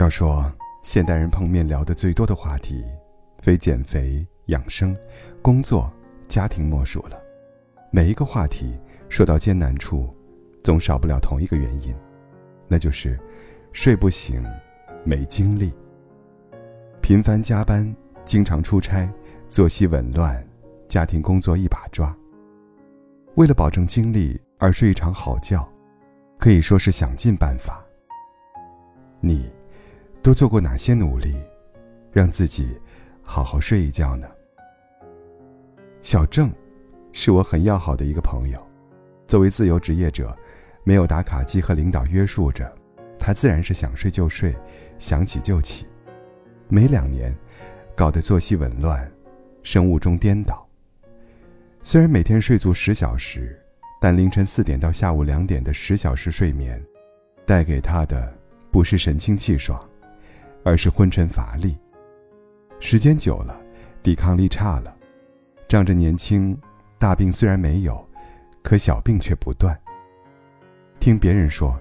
要说现代人碰面聊得最多的话题，非减肥、养生、工作、家庭莫属了。每一个话题说到艰难处，总少不了同一个原因，那就是睡不醒，没精力。频繁加班，经常出差，作息紊乱，家庭工作一把抓。为了保证精力而睡一场好觉，可以说是想尽办法。你。都做过哪些努力，让自己好好睡一觉呢？小郑，是我很要好的一个朋友。作为自由职业者，没有打卡机和领导约束着，他自然是想睡就睡，想起就起。没两年，搞得作息紊乱，生物钟颠倒。虽然每天睡足十小时，但凌晨四点到下午两点的十小时睡眠，带给他的不是神清气爽。而是昏沉乏力。时间久了，抵抗力差了，仗着年轻，大病虽然没有，可小病却不断。听别人说，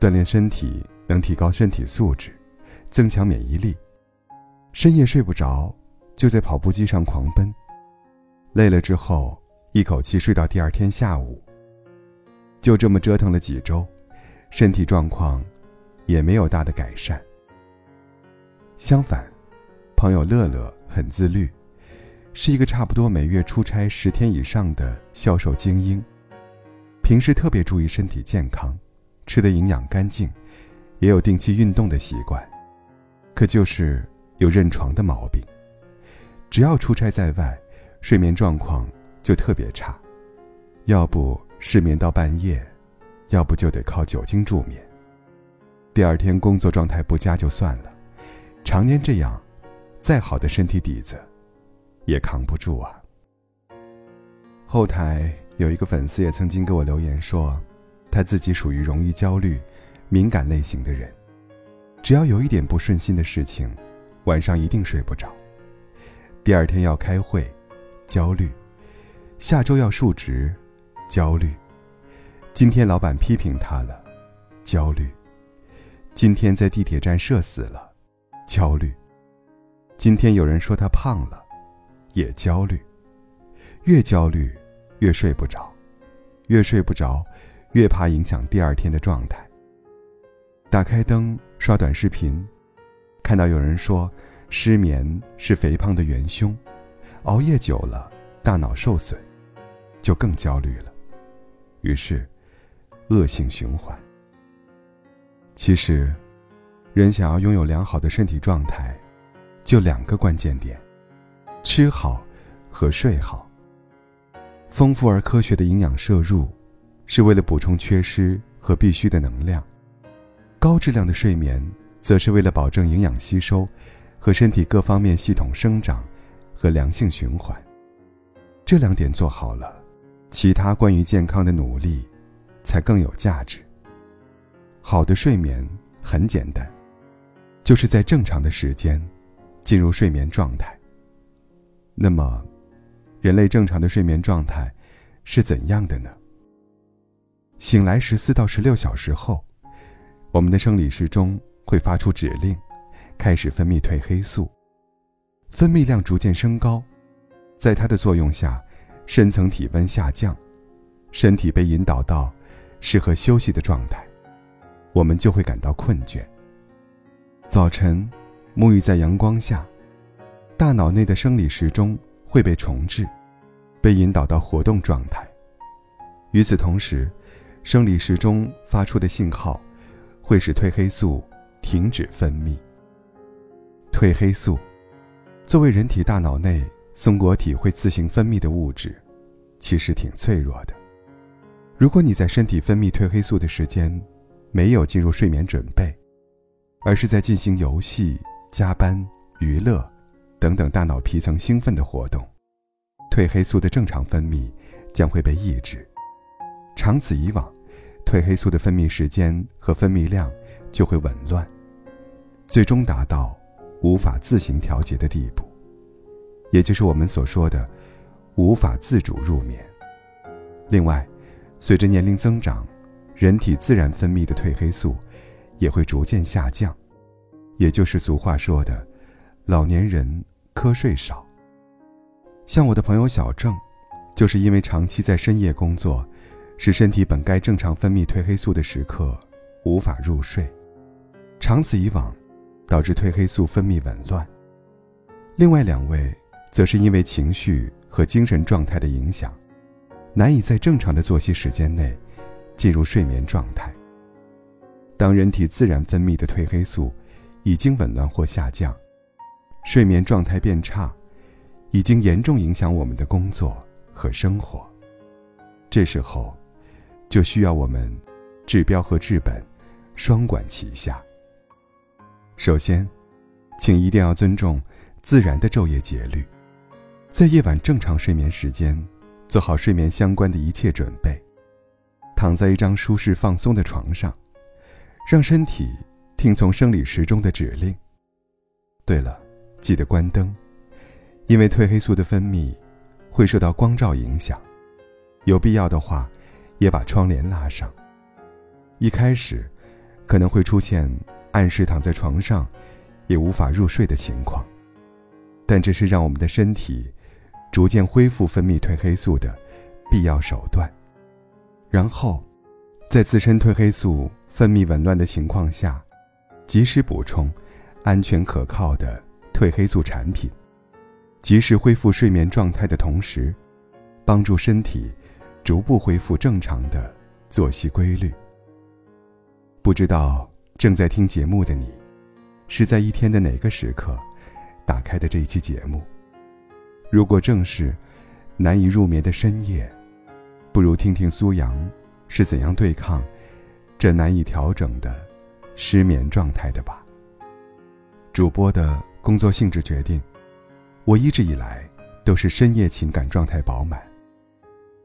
锻炼身体能提高身体素质，增强免疫力。深夜睡不着，就在跑步机上狂奔，累了之后一口气睡到第二天下午。就这么折腾了几周，身体状况也没有大的改善。相反，朋友乐乐很自律，是一个差不多每月出差十天以上的销售精英。平时特别注意身体健康，吃的营养干净，也有定期运动的习惯。可就是有认床的毛病，只要出差在外，睡眠状况就特别差，要不失眠到半夜，要不就得靠酒精助眠。第二天工作状态不佳就算了。常年这样，再好的身体底子，也扛不住啊。后台有一个粉丝也曾经给我留言说，他自己属于容易焦虑、敏感类型的人，只要有一点不顺心的事情，晚上一定睡不着。第二天要开会，焦虑；下周要述职，焦虑；今天老板批评他了，焦虑；今天在地铁站社死了。焦虑。今天有人说他胖了，也焦虑。越焦虑，越睡不着，越睡不着，越怕影响第二天的状态。打开灯刷短视频，看到有人说失眠是肥胖的元凶，熬夜久了大脑受损，就更焦虑了。于是，恶性循环。其实。人想要拥有良好的身体状态，就两个关键点：吃好和睡好。丰富而科学的营养摄入，是为了补充缺失和必需的能量；高质量的睡眠，则是为了保证营养吸收和身体各方面系统生长和良性循环。这两点做好了，其他关于健康的努力才更有价值。好的睡眠很简单。就是在正常的时间进入睡眠状态。那么，人类正常的睡眠状态是怎样的呢？醒来十四到十六小时后，我们的生理时钟会发出指令，开始分泌褪黑素，分泌量逐渐升高，在它的作用下，深层体温下降，身体被引导到适合休息的状态，我们就会感到困倦。早晨，沐浴在阳光下，大脑内的生理时钟会被重置，被引导到活动状态。与此同时，生理时钟发出的信号会使褪黑素停止分泌。褪黑素作为人体大脑内松果体会自行分泌的物质，其实挺脆弱的。如果你在身体分泌褪黑素的时间没有进入睡眠准备，而是在进行游戏、加班、娱乐等等大脑皮层兴奋的活动，褪黑素的正常分泌将会被抑制。长此以往，褪黑素的分泌时间和分泌量就会紊乱，最终达到无法自行调节的地步，也就是我们所说的无法自主入眠。另外，随着年龄增长，人体自然分泌的褪黑素。也会逐渐下降，也就是俗话说的“老年人瞌睡少”。像我的朋友小郑，就是因为长期在深夜工作，使身体本该正常分泌褪黑素的时刻无法入睡，长此以往，导致褪黑素分泌紊乱。另外两位，则是因为情绪和精神状态的影响，难以在正常的作息时间内进入睡眠状态。当人体自然分泌的褪黑素已经紊乱或下降，睡眠状态变差。已经严重影响我们的工作和生活。这时候，就需要我们治标和治本双管齐下。首先，请一定要尊重自然的昼夜节律，在夜晚正常睡眠时间，做好睡眠相关的一切准备，躺在一张舒适放松的床上，让身体听从生理时钟的指令。对了，记得关灯。因为褪黑素的分泌会受到光照影响，有必要的话，也把窗帘拉上。一开始可能会出现按时躺在床上也无法入睡的情况，但这是让我们的身体逐渐恢复分泌褪黑素的必要手段。然后，在自身褪黑素分泌紊乱的情况下，及时补充安全可靠的褪黑素产品。及时恢复睡眠状态的同时，帮助身体逐步恢复正常的作息规律。不知道正在听节目的你，是在一天的哪个时刻打开的这一期节目？如果正是难以入眠的深夜，不如听听苏阳是怎样对抗这难以调整的失眠状态的吧。主播的工作性质决定。我一直以来都是深夜情感状态饱满，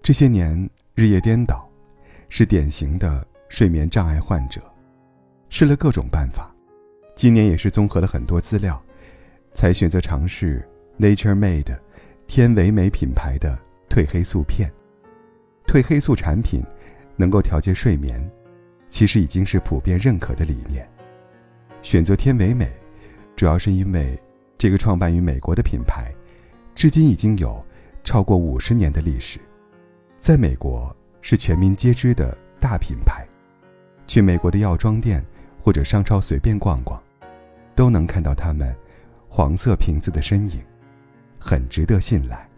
这些年日夜颠倒，是典型的睡眠障碍患者。试了各种办法，今年也是综合了很多资料，才选择尝试 Nature Made 天维美品牌的褪黑素片。褪黑素产品能够调节睡眠，其实已经是普遍认可的理念。选择天美美，主要是因为。这个创办于美国的品牌，至今已经有超过五十年的历史，在美国是全民皆知的大品牌。去美国的药妆店或者商超随便逛逛，都能看到他们黄色瓶子的身影，很值得信赖。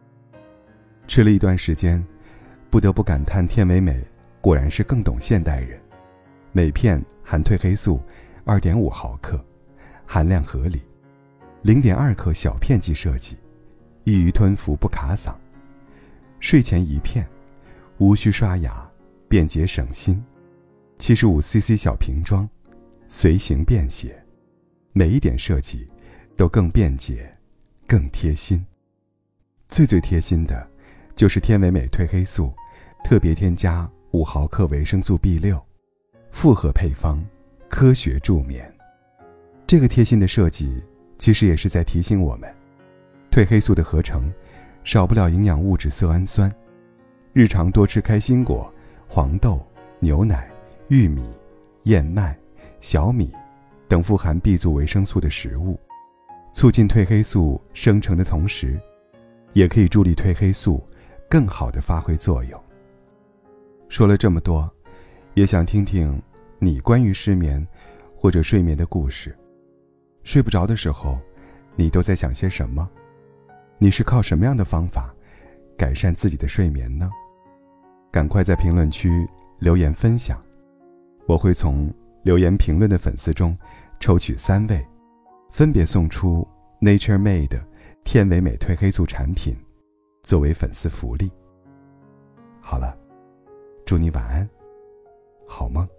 吃了一段时间，不得不感叹天美美果然是更懂现代人。每片含褪黑素二点五毫克，含量合理。零点二克小片剂设计，易于吞服不卡嗓。睡前一片，无需刷牙，便捷省心。七十五 CC 小瓶装，随行便携，每一点设计都更便捷、更贴心。最最贴心的，就是天维美褪黑素，特别添加五毫克维生素 B 六，复合配方，科学助眠。这个贴心的设计。其实也是在提醒我们，褪黑素的合成少不了营养物质色氨酸。日常多吃开心果、黄豆、牛奶、玉米、燕麦、小米等富含 B 族维生素的食物，促进褪黑素生成的同时，也可以助力褪黑素更好的发挥作用。说了这么多，也想听听你关于失眠或者睡眠的故事。睡不着的时候，你都在想些什么？你是靠什么样的方法改善自己的睡眠呢？赶快在评论区留言分享，我会从留言评论的粉丝中抽取三位，分别送出 Nature Made 天美美褪黑素产品，作为粉丝福利。好了，祝你晚安，好吗。